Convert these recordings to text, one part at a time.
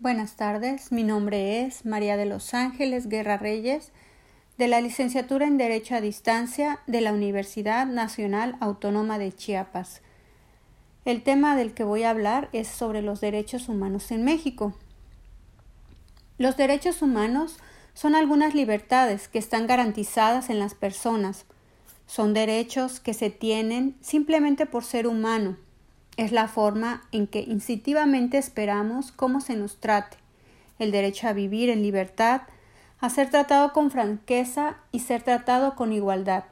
Buenas tardes, mi nombre es María de los Ángeles Guerra Reyes, de la licenciatura en Derecho a Distancia de la Universidad Nacional Autónoma de Chiapas. El tema del que voy a hablar es sobre los derechos humanos en México. Los derechos humanos son algunas libertades que están garantizadas en las personas. Son derechos que se tienen simplemente por ser humano es la forma en que instintivamente esperamos cómo se nos trate, el derecho a vivir en libertad, a ser tratado con franqueza y ser tratado con igualdad.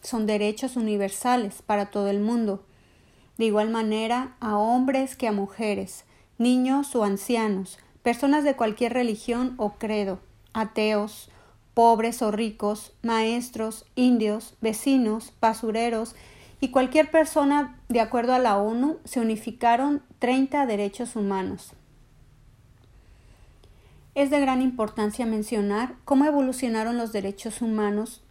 Son derechos universales para todo el mundo, de igual manera a hombres que a mujeres, niños o ancianos, personas de cualquier religión o credo, ateos, pobres o ricos, maestros, indios, vecinos, basureros, y cualquier persona, de acuerdo a la ONU, se unificaron 30 derechos humanos. Es de gran importancia mencionar cómo evolucionaron los derechos humanos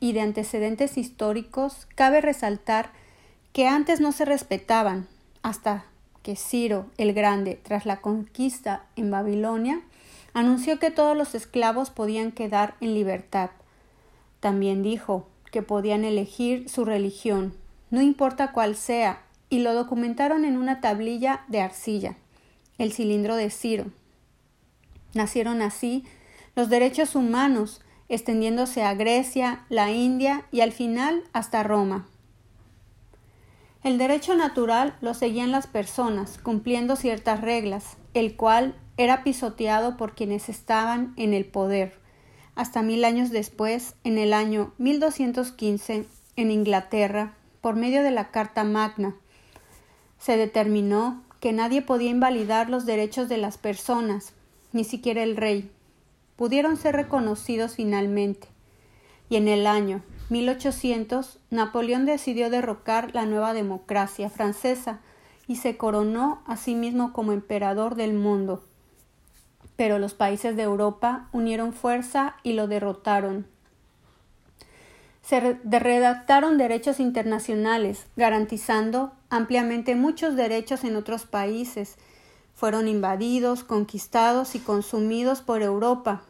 y de antecedentes históricos cabe resaltar que antes no se respetaban hasta que Ciro el Grande, tras la conquista en Babilonia, anunció que todos los esclavos podían quedar en libertad. También dijo que podían elegir su religión, no importa cuál sea, y lo documentaron en una tablilla de arcilla, el cilindro de Ciro. Nacieron así los derechos humanos, extendiéndose a Grecia, la India y al final hasta Roma. El derecho natural lo seguían las personas, cumpliendo ciertas reglas, el cual era pisoteado por quienes estaban en el poder. Hasta mil años después, en el año 1215, en Inglaterra, por medio de la Carta Magna. Se determinó que nadie podía invalidar los derechos de las personas, ni siquiera el rey. Pudieron ser reconocidos finalmente. Y en el año 1800 Napoleón decidió derrocar la nueva democracia francesa y se coronó a sí mismo como emperador del mundo. Pero los países de Europa unieron fuerza y lo derrotaron se redactaron derechos internacionales, garantizando ampliamente muchos derechos en otros países. Fueron invadidos, conquistados y consumidos por Europa.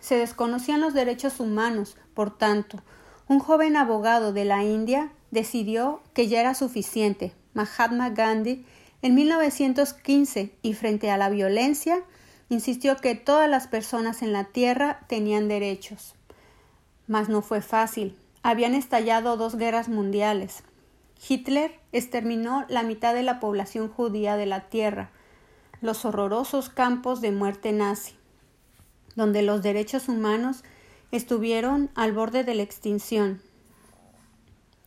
Se desconocían los derechos humanos, por tanto, un joven abogado de la India decidió que ya era suficiente. Mahatma Gandhi, en 1915, y frente a la violencia, insistió que todas las personas en la tierra tenían derechos. Mas no fue fácil habían estallado dos guerras mundiales. Hitler exterminó la mitad de la población judía de la tierra, los horrorosos campos de muerte nazi, donde los derechos humanos estuvieron al borde de la extinción.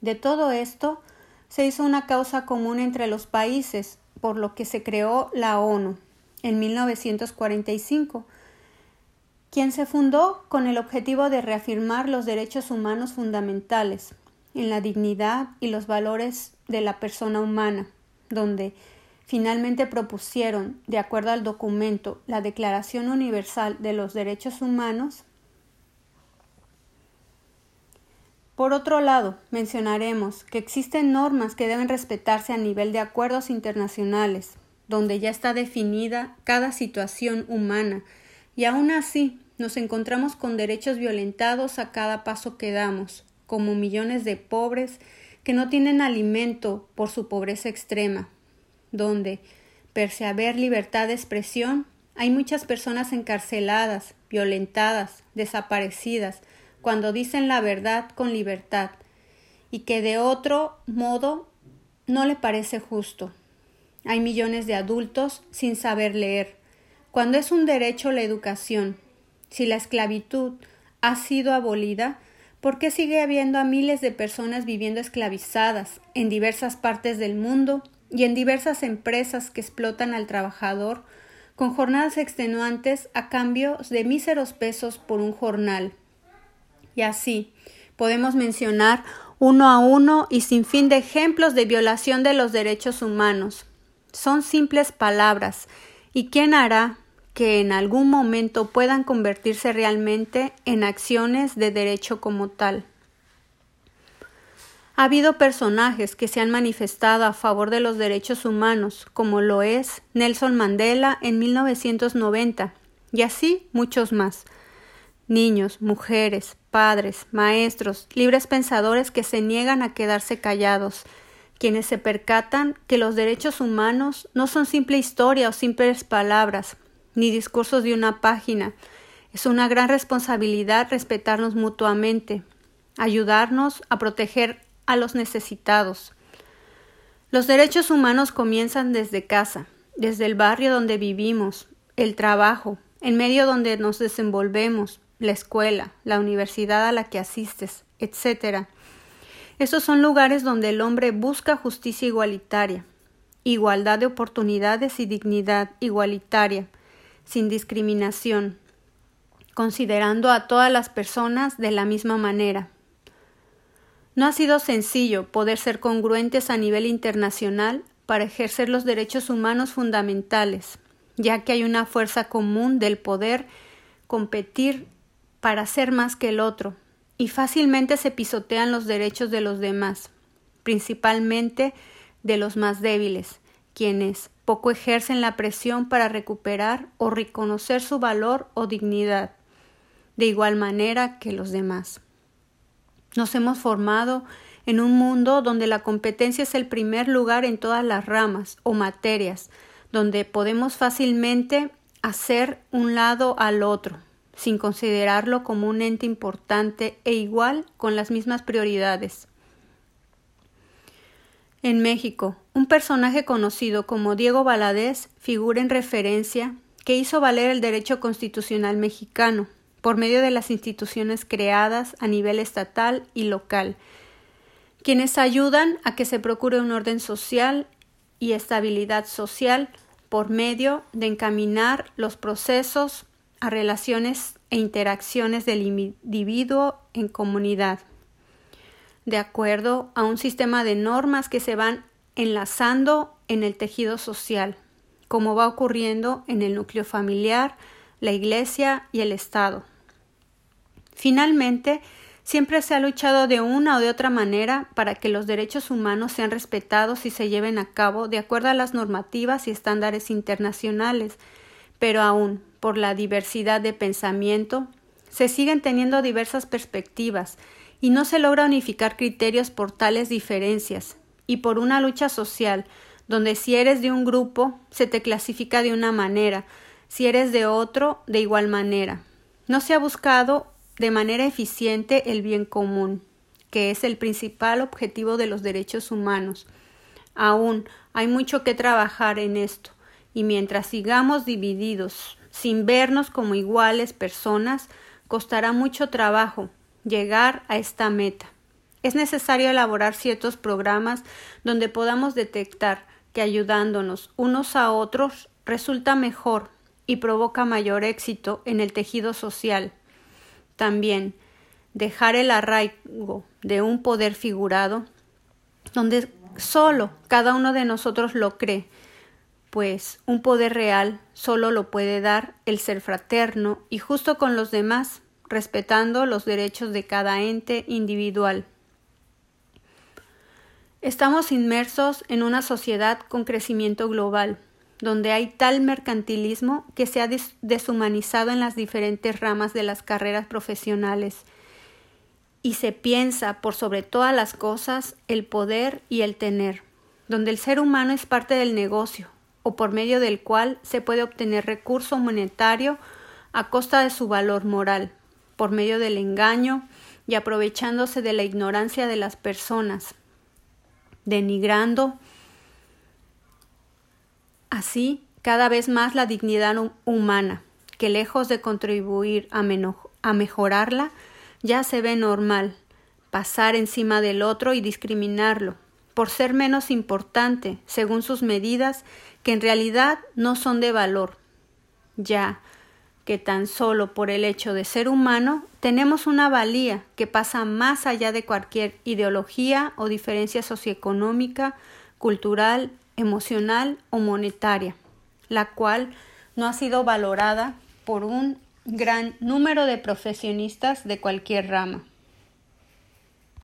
De todo esto se hizo una causa común entre los países, por lo que se creó la ONU en 1945 quien se fundó con el objetivo de reafirmar los derechos humanos fundamentales en la dignidad y los valores de la persona humana, donde finalmente propusieron, de acuerdo al documento, la Declaración Universal de los Derechos Humanos. Por otro lado, mencionaremos que existen normas que deben respetarse a nivel de acuerdos internacionales, donde ya está definida cada situación humana, y aún así nos encontramos con derechos violentados a cada paso que damos, como millones de pobres que no tienen alimento por su pobreza extrema, donde, pese a haber libertad de expresión, hay muchas personas encarceladas, violentadas, desaparecidas, cuando dicen la verdad con libertad, y que de otro modo no le parece justo. Hay millones de adultos sin saber leer, cuando es un derecho la educación, si la esclavitud ha sido abolida, ¿por qué sigue habiendo a miles de personas viviendo esclavizadas en diversas partes del mundo y en diversas empresas que explotan al trabajador con jornadas extenuantes a cambio de míseros pesos por un jornal? Y así podemos mencionar uno a uno y sin fin de ejemplos de violación de los derechos humanos. Son simples palabras, ¿y quién hará que en algún momento puedan convertirse realmente en acciones de derecho como tal. Ha habido personajes que se han manifestado a favor de los derechos humanos, como lo es Nelson Mandela en 1990, y así muchos más. Niños, mujeres, padres, maestros, libres pensadores que se niegan a quedarse callados, quienes se percatan que los derechos humanos no son simple historia o simples palabras, ni discursos de una página. Es una gran responsabilidad respetarnos mutuamente, ayudarnos a proteger a los necesitados. Los derechos humanos comienzan desde casa, desde el barrio donde vivimos, el trabajo, en medio donde nos desenvolvemos, la escuela, la universidad a la que asistes, etc. Esos son lugares donde el hombre busca justicia igualitaria, igualdad de oportunidades y dignidad igualitaria, sin discriminación, considerando a todas las personas de la misma manera. No ha sido sencillo poder ser congruentes a nivel internacional para ejercer los derechos humanos fundamentales, ya que hay una fuerza común del poder competir para ser más que el otro, y fácilmente se pisotean los derechos de los demás, principalmente de los más débiles, quienes poco ejercen la presión para recuperar o reconocer su valor o dignidad, de igual manera que los demás. Nos hemos formado en un mundo donde la competencia es el primer lugar en todas las ramas o materias, donde podemos fácilmente hacer un lado al otro, sin considerarlo como un ente importante e igual con las mismas prioridades. En México, un personaje conocido como Diego Valadez figura en referencia que hizo valer el derecho constitucional mexicano, por medio de las instituciones creadas a nivel estatal y local, quienes ayudan a que se procure un orden social y estabilidad social por medio de encaminar los procesos a relaciones e interacciones del individuo en comunidad, de acuerdo a un sistema de normas que se van enlazando en el tejido social, como va ocurriendo en el núcleo familiar, la Iglesia y el Estado. Finalmente, siempre se ha luchado de una o de otra manera para que los derechos humanos sean respetados y se lleven a cabo de acuerdo a las normativas y estándares internacionales, pero aún por la diversidad de pensamiento, se siguen teniendo diversas perspectivas y no se logra unificar criterios por tales diferencias, y por una lucha social, donde si eres de un grupo se te clasifica de una manera, si eres de otro de igual manera. No se ha buscado de manera eficiente el bien común, que es el principal objetivo de los derechos humanos. Aún hay mucho que trabajar en esto, y mientras sigamos divididos, sin vernos como iguales personas, costará mucho trabajo llegar a esta meta. Es necesario elaborar ciertos programas donde podamos detectar que ayudándonos unos a otros resulta mejor y provoca mayor éxito en el tejido social. También dejar el arraigo de un poder figurado, donde solo cada uno de nosotros lo cree, pues un poder real solo lo puede dar el ser fraterno y justo con los demás, respetando los derechos de cada ente individual. Estamos inmersos en una sociedad con crecimiento global, donde hay tal mercantilismo que se ha deshumanizado en las diferentes ramas de las carreras profesionales y se piensa por sobre todas las cosas el poder y el tener, donde el ser humano es parte del negocio o por medio del cual se puede obtener recurso monetario a costa de su valor moral, por medio del engaño y aprovechándose de la ignorancia de las personas, denigrando así cada vez más la dignidad humana, que lejos de contribuir a, a mejorarla, ya se ve normal pasar encima del otro y discriminarlo, por ser menos importante, según sus medidas, que en realidad no son de valor, ya que tan solo por el hecho de ser humano tenemos una valía que pasa más allá de cualquier ideología o diferencia socioeconómica, cultural, emocional o monetaria, la cual no ha sido valorada por un gran número de profesionistas de cualquier rama.